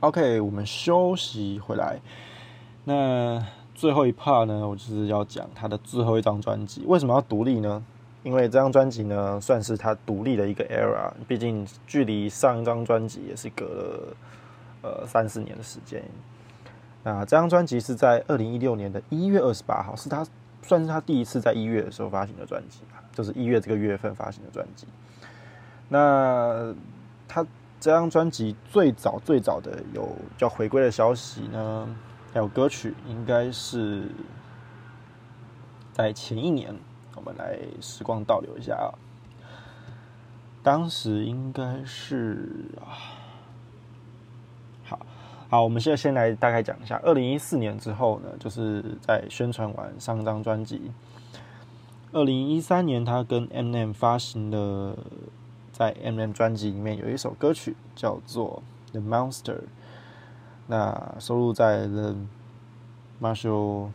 OK，我们休息回来。那最后一 part 呢，我就是要讲他的最后一张专辑。为什么要独立呢？因为这张专辑呢，算是他独立的一个 era。毕竟距离上一张专辑也是隔了呃三四年的时间。那这张专辑是在二零一六年的一月二十八号，是他算是他第一次在一月的时候发行的专辑吧，就是一月这个月份发行的专辑。那他。这张专辑最早最早的有叫回归的消息呢，还有歌曲，应该是在前一年。我们来时光倒流一下啊，当时应该是啊，好好，我们现在先来大概讲一下，二零一四年之后呢，就是在宣传完上张专辑，二零一三年他跟 M M 发行了。在 M M 专辑里面有一首歌曲叫做《The Monster》，那收录在 The Marshall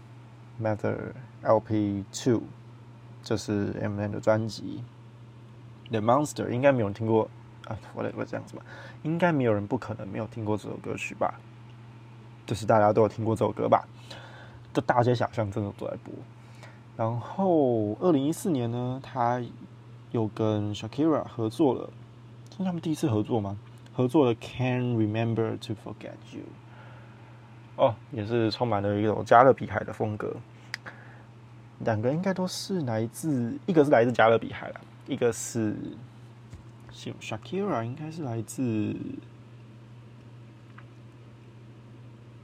Mather L P Two，这是 M M 的专辑《The Monster》。应该没有人听过啊，我来我这样子吧，应该没有人不可能没有听过这首歌曲吧？就是大家都有听过这首歌吧？这大街小巷真的都在播。然后二零一四年呢，他。又跟 Shakira 合作了，这是他们第一次合作吗？合作了《Can Remember to Forget You》哦，也是充满了一种加勒比海的风格。两个应该都是来自，一个是来自加勒比海了，一个是 Shakira 应该是来自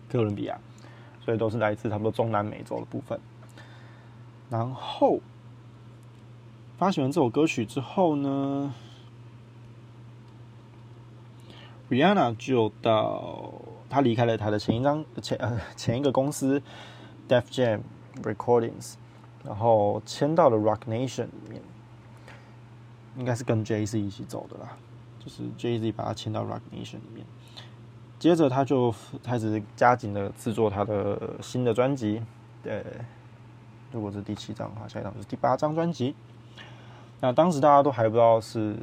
哥伦比亚，所以都是来自差不多中南美洲的部分。然后。发行完这首歌曲之后呢，Rihanna 就到她离开了她的前一张前呃 前一个公司 Def Jam Recordings，然后签到了 Rock Nation 里面，应该是跟 Jay Z 一起走的啦，就是 Jay Z 把他签到 Rock Nation 里面，接着他就开始加紧的制作他的新的专辑，对，如果是第七张的话，下一张就是第八张专辑。那当时大家都还不知道是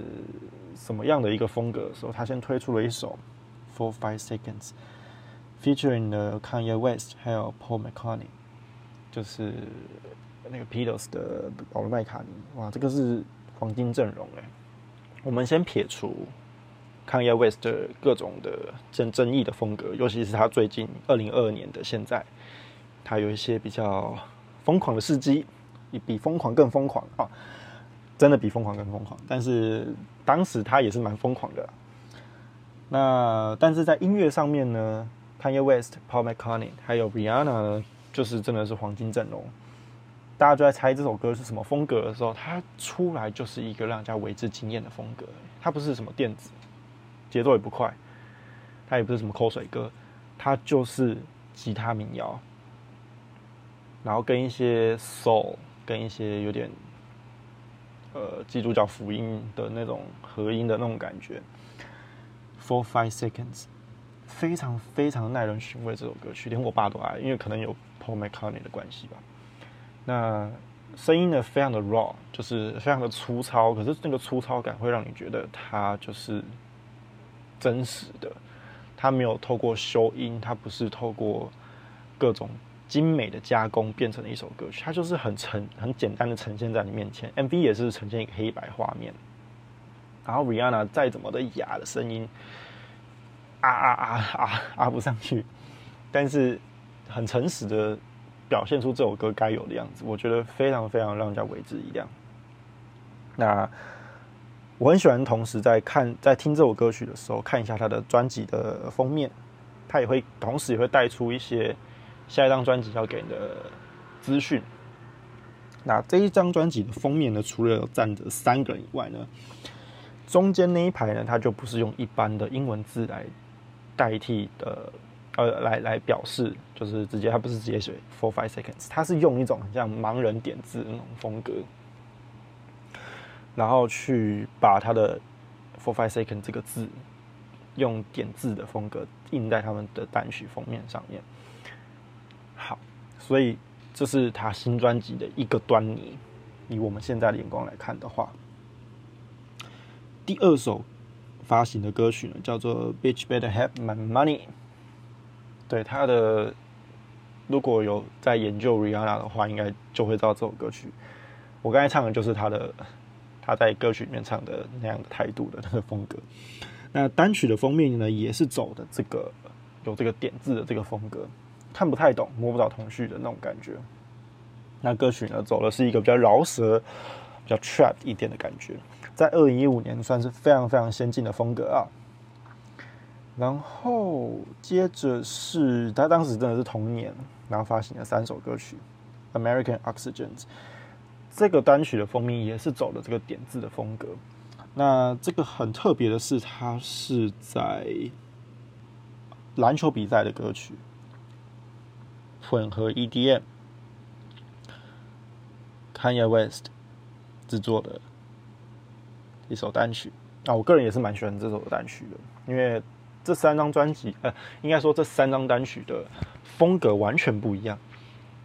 什么样的一个风格的时候，他先推出了一首《For Five Seconds》，featuring 的 Kanye West 还有 Paul McCartney，就是那个 Beatles 的保罗麦卡尼。哇，这个是黄金阵容哎！我们先撇除 Kanye West 的各种的争争议的风格，尤其是他最近二零二二年的现在，他有一些比较疯狂的事迹，比疯狂更疯狂啊！真的比疯狂更疯狂，但是当时他也是蛮疯狂的。那但是在音乐上面呢，Kanye West、Paul McCartney 还有 Rihanna 呢，就是真的是黄金阵容。大家就在猜这首歌是什么风格的时候，它出来就是一个让人家为之惊艳的风格。它不是什么电子，节奏也不快，它也不是什么口水歌，它就是吉他民谣，然后跟一些 soul，跟一些有点。呃，基督教福音的那种合音的那种感觉，For Five Seconds，非常非常耐人寻味。这首歌曲连我爸都爱，因为可能有 Paul McCartney 的关系吧。那声音呢，非常的 raw，就是非常的粗糙，可是那个粗糙感会让你觉得它就是真实的，它没有透过修音，它不是透过各种。精美的加工变成了一首歌曲，它就是很呈很简单的呈现在你面前。MV 也是呈现一个黑白画面，然后 Rihanna 再怎么的哑的声音，啊啊啊啊啊不上去，但是很诚实的表现出这首歌该有的样子，我觉得非常非常让人家为之一亮。那我很喜欢，同时在看在听这首歌曲的时候，看一下他的专辑的封面，他也会同时也会带出一些。下一张专辑要给你的资讯，那这一张专辑的封面呢，除了有站着三个人以外呢，中间那一排呢，它就不是用一般的英文字来代替的，呃，来来表示，就是直接它不是直接写 four five seconds，它是用一种很像盲人点字那种风格，然后去把它的 four five seconds 这个字用点字的风格印在他们的单曲封面上面。所以这是他新专辑的一个端倪。以我们现在的眼光来看的话，第二首发行的歌曲呢，叫做《Bitch Better Have My Money》，对他的，如果有在研究 Rihanna 的话，应该就会知道这首歌曲。我刚才唱的就是他的，他在歌曲里面唱的那样的态度的那个风格。那单曲的封面呢，也是走的这个有这个点字的这个风格，看不太懂，摸不着头绪的那种感觉。那歌曲呢，走的是一个比较饶舌、比较 trap 一点的感觉，在二零一五年算是非常非常先进的风格啊。然后接着是他当时真的是同年，然后发行了三首歌曲，《American Oxygen》这个单曲的封面也是走了这个点字的风格。那这个很特别的是，它是在篮球比赛的歌曲，混合 EDM。Kanye West 制作的一首单曲啊，我个人也是蛮喜欢这首单曲的，因为这三张专辑，呃，应该说这三张单曲的风格完全不一样。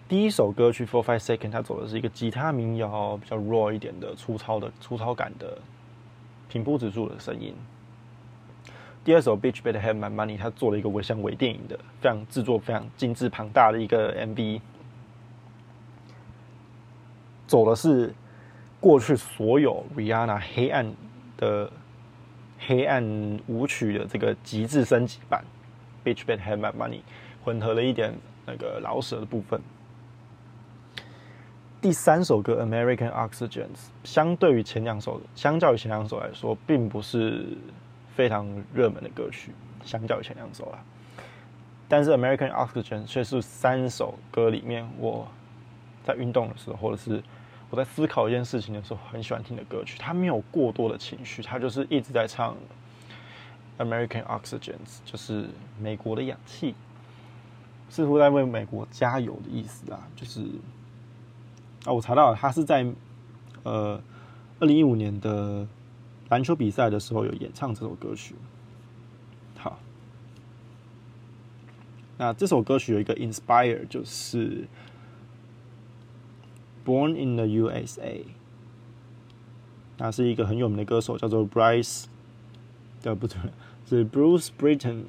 第一首歌曲《For Five Second》，它走的是一个吉他民谣，比较 raw 一点的、粗糙的、粗糙感的、平铺直述的声音。第二首《Bitch Better Have My Money》，它做了一个微像微电影的、非常制作非常精致庞大的一个 MV。走的是过去所有 Rihanna 黑暗的黑暗舞曲的这个极致升级版，Bitch Better Have My Money，混合了一点那个老舍的部分。第三首歌 American Oxygen，相对于前两首，相较于前两首来说，并不是非常热门的歌曲，相较于前两首啦。但是 American Oxygen 却是三首歌里面我在运动的时候，或者是我在思考一件事情的时候，很喜欢听的歌曲，它没有过多的情绪，它就是一直在唱 American Oxygen，就是美国的氧气，似乎在为美国加油的意思啊。就是啊，我查到了，他是在呃二零一五年的篮球比赛的时候有演唱这首歌曲。好，那这首歌曲有一个 inspire，就是。Born in the USA，那是一个很有名的歌手，叫做 Bryce，呃，不对，是 Bruce Britton。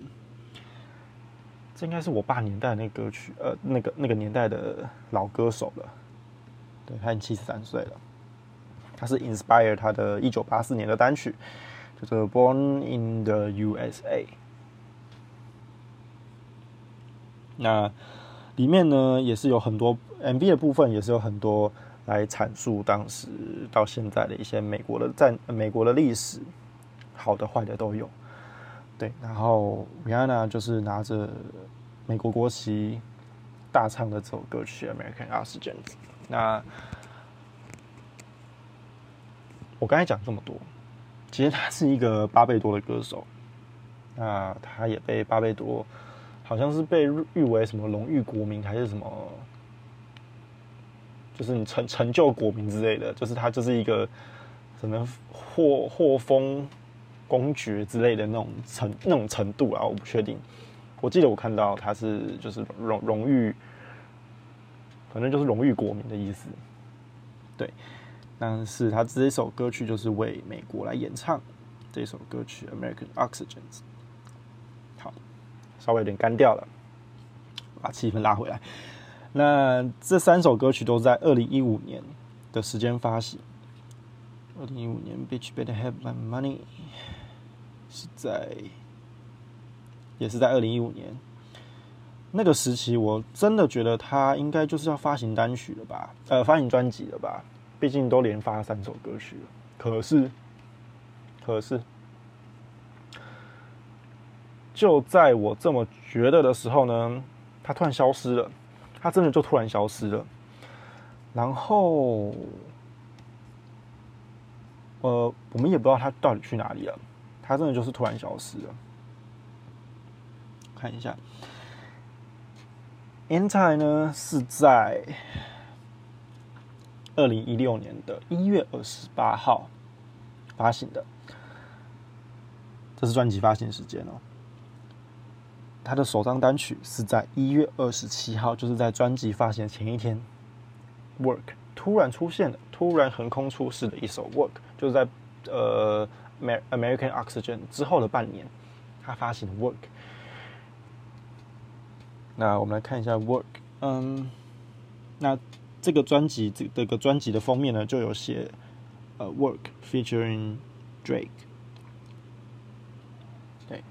这应该是我爸年代那个歌曲，呃，那个那个年代的老歌手了。对，他已经七十三岁了。它是 Inspire 他的一九八四年的单曲，叫做 Born in the USA。那里面呢，也是有很多。M V 的部分也是有很多来阐述当时到现在的一些美国的在美国的历史，好的坏的都有。对，然后 Rihanna 就是拿着美国国旗大唱的这首歌曲《American a s 这样子。那我刚才讲这么多，其实他是一个巴贝多的歌手，那他也被巴贝多好像是被誉为什么荣誉国民还是什么。就是你成成就国民之类的，就是他就是一个什么获获封公爵之类的那种程那种程度啊，我不确定。我记得我看到他是就是荣荣誉，反正就是荣誉国民的意思。对，但是他这首歌曲就是为美国来演唱这首歌曲《American Oxygen》。好，稍微有点干掉了，把气氛拉回来。那这三首歌曲都在二零一五年的时间发行。二零一五年，《Bitch Better Have My Money》是在，也是在二零一五年那个时期，我真的觉得他应该就是要发行单曲了吧？呃，发行专辑了吧？毕竟都连发三首歌曲了。可是，可是，就在我这么觉得的时候呢，他突然消失了。他真的就突然消失了，然后，呃，我们也不知道他到底去哪里了。他真的就是突然消失了。看一下，Anti 呢是在二零一六年的一月二十八号发行的，这是专辑发行时间哦。他的首张单曲是在一月二十七号，就是在专辑发行前一天，Work 突然出现了，突然横空出世的一首 Work，就是在呃 American Oxygen 之后的半年，他发行的 Work。那我们来看一下 Work，嗯，那这个专辑这这个专辑的封面呢，就有写呃 Work featuring Drake，对，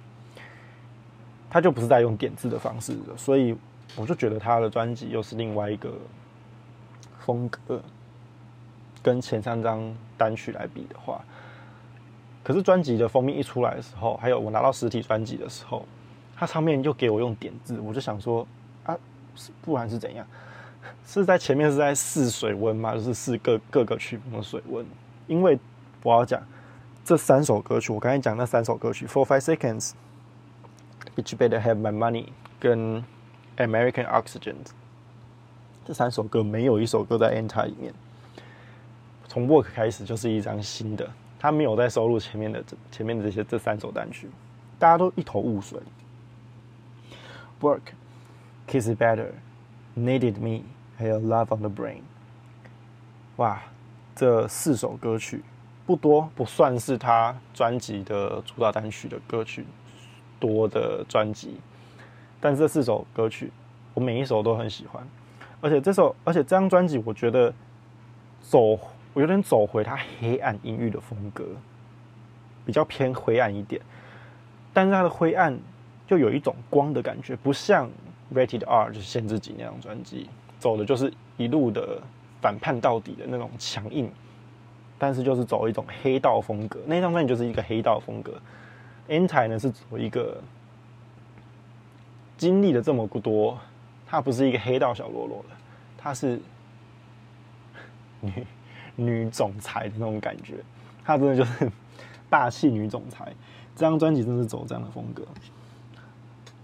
他就不是在用点字的方式的，所以我就觉得他的专辑又是另外一个风格，跟前三张单曲来比的话，可是专辑的封面一出来的时候，还有我拿到实体专辑的时候。他上面就给我用点字，我就想说啊，不然是怎样？是在前面是在试水温吗？就是试各各个曲目的水温。因为我要讲这三首歌曲，我刚才讲那三首歌曲，Four Five Seconds，Bitch Better Have My Money，跟 American Oxygen，这三首歌没有一首歌在 Enter 里面。从 Work 开始就是一张新的，他没有在收录前面的这前面的这些这三首单曲，大家都一头雾水。Work, Kiss Better, Needed Me，还有 Love on the Brain。哇，这四首歌曲不多，不算是他专辑的主打单曲的歌曲多的专辑，但这四首歌曲我每一首都很喜欢，而且这首，而且这张专辑我觉得走，我有点走回他黑暗阴郁的风格，比较偏灰暗一点，但是他的灰暗。就有一种光的感觉，不像 Rated R 就是限制级那张专辑，走的就是一路的反叛到底的那种强硬，但是就是走一种黑道风格。那张专辑就是一个黑道风格。NTI 呢是走一个经历了这么多，他不是一个黑道小喽啰的，他是女女总裁的那种感觉，他真的就是霸气女总裁。这张专辑真是走这样的风格。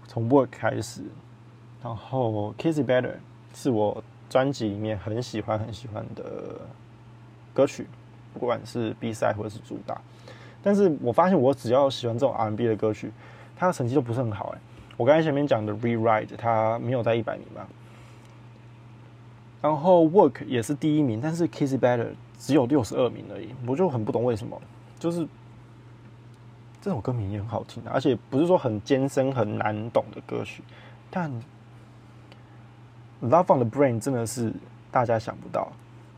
从 Work 开始，然后 Kiss Better 是我专辑里面很喜欢很喜欢的歌曲，不管是 B 赛或者是主打。但是我发现我只要喜欢这种 R&B 的歌曲，它的成绩都不是很好哎。我刚才前面讲的 Rewrite 它没有在一百名吧？然后 Work 也是第一名，但是 Kiss Better 只有六十二名而已，我就很不懂为什么，就是。这首歌名也很好听，而且不是说很艰深、很难懂的歌曲，但《Love on the Brain》真的是大家想不到，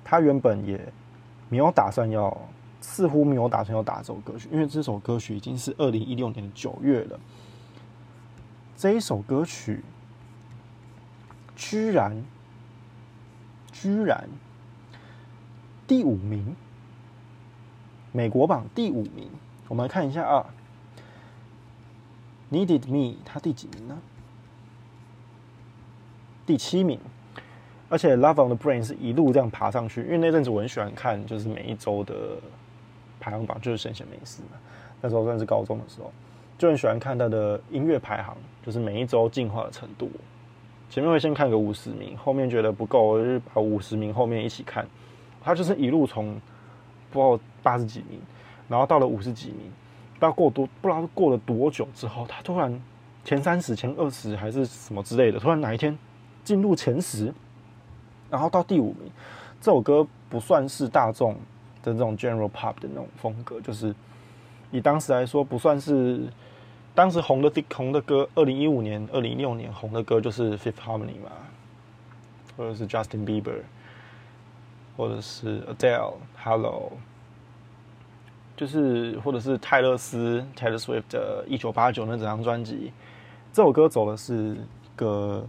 他原本也没有打算要，似乎没有打算要打这首歌曲，因为这首歌曲已经是二零一六年的九月了。这一首歌曲居然居然第五名，美国榜第五名。我们来看一下啊，Needed Me，它第几名呢？第七名。而且 Love on the Brain 是一路这样爬上去，因为那阵子我很喜欢看，就是每一周的排行榜，就是闲闲没事嘛。那时候算是高中的时候，就很喜欢看他的音乐排行，就是每一周进化的程度。前面会先看个五十名，后面觉得不够，我就把五十名后面一起看。他就是一路从不知道八十几名。然后到了五十几名，不知道过多不知道过了多久之后，他突然前三十、前二十还是什么之类的，突然哪一天进入前十，然后到第五名。这首歌不算是大众的这种 general pop 的那种风格，就是以当时来说不算是当时红的红的歌。二零一五年、二零一六年红的歌就是 Fifth Harmony 嘛，或者是 Justin Bieber，或者是 Adele、Hello。就是，或者是泰勒斯 Taylor Swift 的《一九八九》那整张专辑，这首歌走的是个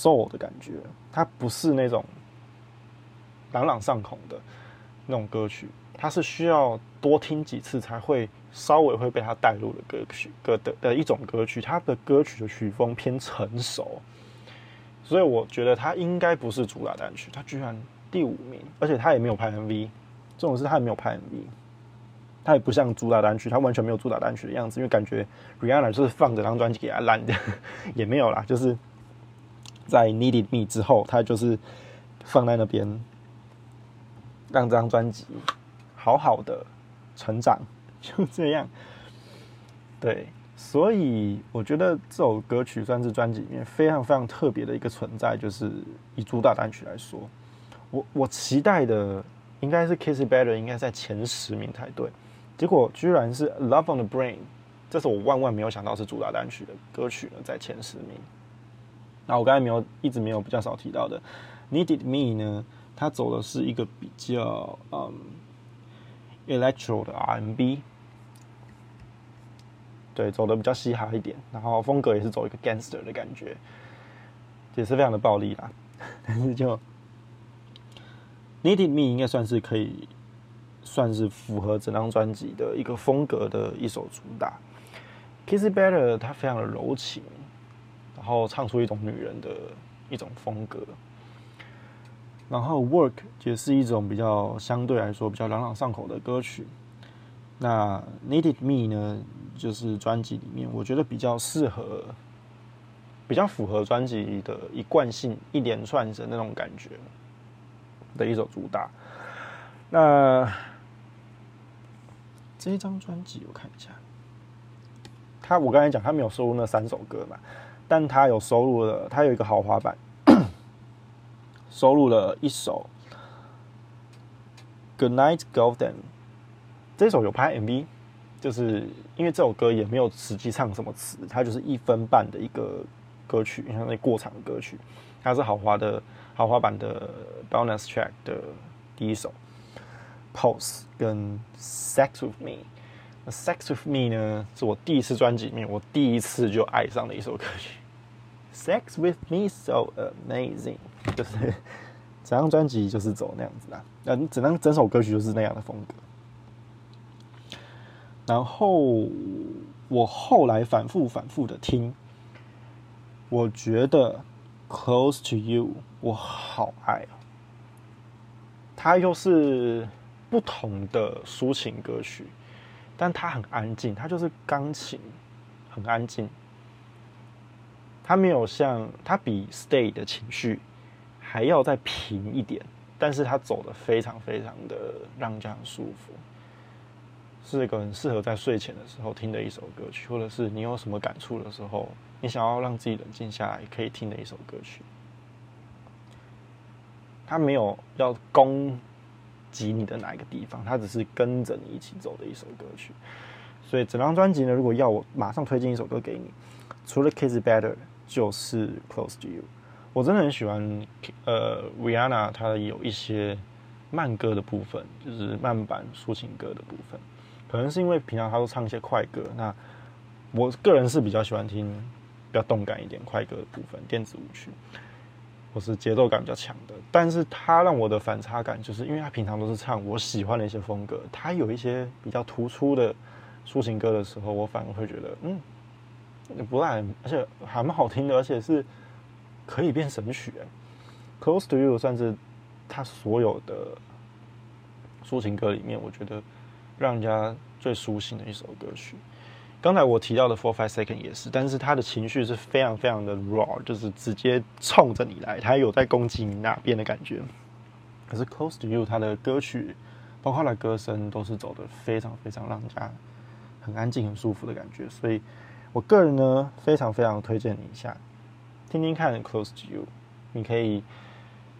soul 的感觉，它不是那种朗朗上口的那种歌曲，它是需要多听几次才会稍微会被它带入的歌曲歌的的一种歌曲，它的歌曲的曲风偏成熟，所以我觉得它应该不是主打单曲，它居然。第五名，而且它也没有拍 MV，这种事它也没有拍 MV，它也不像主打单曲，它完全没有主打单曲的样子，因为感觉 Rihanna 就是放这张专辑给他烂的，也没有啦，就是在 Needed Me 之后，他就是放在那边，让这张专辑好好的成长，就这样，对，所以我觉得这首歌曲算是专辑里面非常非常特别的一个存在，就是以主打单曲来说。我我期待的应该是 Kiss It Better，应该在前十名才对，结果居然是 Love on the Brain 这是我万万没有想到是主打单曲的歌曲呢，在前十名。那我刚才没有一直没有比较少提到的，Needed Me 呢，它走的是一个比较嗯 electro 的 R&B，对，走的比较嘻哈一点，然后风格也是走一个 gangster 的感觉，也是非常的暴力啦。但是就 Needed Me 应该算是可以算是符合整张专辑的一个风格的一首主打。Kiss Better 它非常的柔情，然后唱出一种女人的一种风格。然后 Work 也是一种比较相对来说比较朗朗上口的歌曲。那 Needed Me 呢，就是专辑里面我觉得比较适合、比较符合专辑的一贯性、一连串的那种感觉的一首主打。那这张专辑我看一下。他我刚才讲他没有收录那三首歌嘛，但他有收录了，他有一个豪华版，收录了一首《Good Night Golden》，这首有拍 MV，就是因为这首歌也没有实际唱什么词，它就是一分半的一个歌曲，像那过场歌曲，它是豪华的豪华版的 bonus track 的第一首《Pose》跟《Sex with Me》。Sex with me 呢，是我第一次专辑里面我第一次就爱上的一首歌曲。Sex with me so amazing，就是 整张专辑就是走那样子的，嗯，整张整首歌曲就是那样的风格。然后我后来反复反复的听，我觉得 Close to you 我好爱哦，它又是不同的抒情歌曲。但它很安静，它就是钢琴，很安静。它没有像它比 Stay 的情绪还要再平一点，但是它走的非常非常的让人家很舒服，是一个很适合在睡前的时候听的一首歌曲，或者是你有什么感触的时候，你想要让自己冷静下来可以听的一首歌曲。它没有要攻。击你的哪一个地方？它只是跟着你一起走的一首歌曲。所以整张专辑呢，如果要我马上推荐一首歌给你，除了《Kiss Better》，就是《Close to You》。我真的很喜欢呃，Rihanna 她有一些慢歌的部分，就是慢版抒情歌的部分。可能是因为平常她都唱一些快歌，那我个人是比较喜欢听比较动感一点快歌的部分，电子舞曲。或是节奏感比较强的，但是他让我的反差感，就是因为他平常都是唱我喜欢的一些风格，他有一些比较突出的抒情歌的时候，我反而会觉得，嗯，不赖，而且还蛮好听的，而且是可以变神曲。Close to You 算是他所有的抒情歌里面，我觉得让人家最舒心的一首歌曲。刚才我提到的 Four Five Second 也是，但是他的情绪是非常非常的 raw，就是直接冲着你来，他有在攻击你那边的感觉。可是 Close to You 他的歌曲，包括他的歌声，都是走的非常非常让人家很安静、很舒服的感觉。所以我个人呢，非常非常推荐你一下，听听看 Close to You，你可以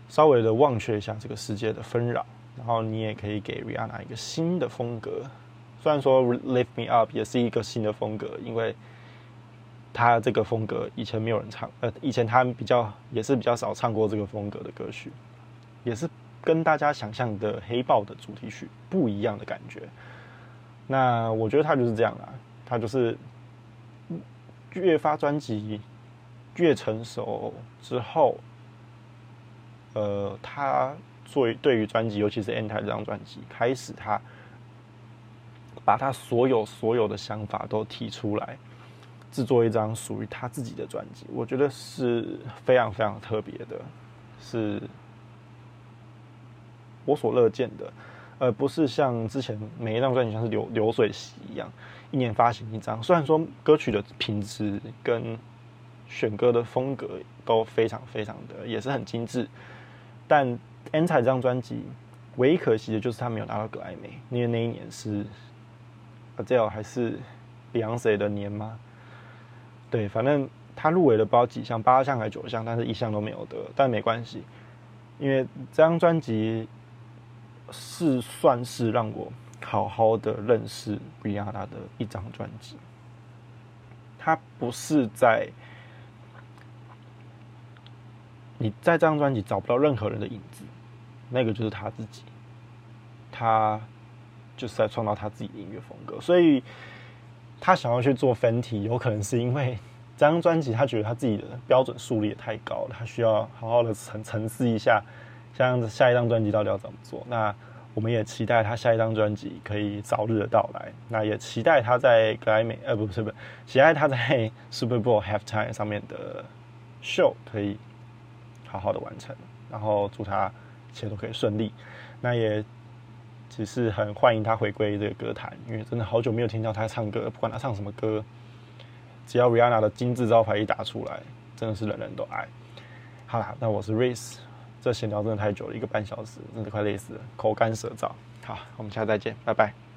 稍微的忘却一下这个世界的纷扰，然后你也可以给 Rihanna 一个新的风格。虽然说《Lift Me Up》也是一个新的风格，因为他这个风格以前没有人唱，呃，以前他比较也是比较少唱过这个风格的歌曲，也是跟大家想象的黑豹的主题曲不一样的感觉。那我觉得他就是这样啦，他就是越发专辑越成熟之后，呃，他作为对于专辑，尤其是《Anti》这张专辑开始他。把他所有所有的想法都提出来，制作一张属于他自己的专辑，我觉得是非常非常特别的，是我所乐见的，而不是像之前每一张专辑像是流流水席一样，一年发行一张。虽然说歌曲的品质跟选歌的风格都非常非常的也是很精致，但《Anti》这张专辑唯一可惜的就是他没有拿到格莱美，因为那一年是。这还是 Beyonce 的年吗？对，反正他入围了不知道几项，八项还是九项，但是一项都没有得。但没关系，因为这张专辑是算是让我好好的认识 Bria 的一张专辑。他不是在你在这张专辑找不到任何人的影子，那个就是他自己，他就是在创造他自己的音乐风格，所以他想要去做分体，有可能是因为这张专辑他觉得他自己的标准树立也太高了，他需要好好的沉沉思一下，像下一张专辑到底要怎么做。那我们也期待他下一张专辑可以早日的到来，那也期待他在格莱美呃不是不是，期待他在 Super Bowl Halftime 上面的 show 可以。好好的完成，然后祝他一切都可以顺利。那也只是很欢迎他回归这个歌坛，因为真的好久没有听到他唱歌，不管他唱什么歌，只要 Rihanna 的金字招牌一打出来，真的是人人都爱。好了，那我是 Race，这闲聊真的太久了，一个半小时，真的快累死了，口干舌燥。好，我们下次再见，拜拜。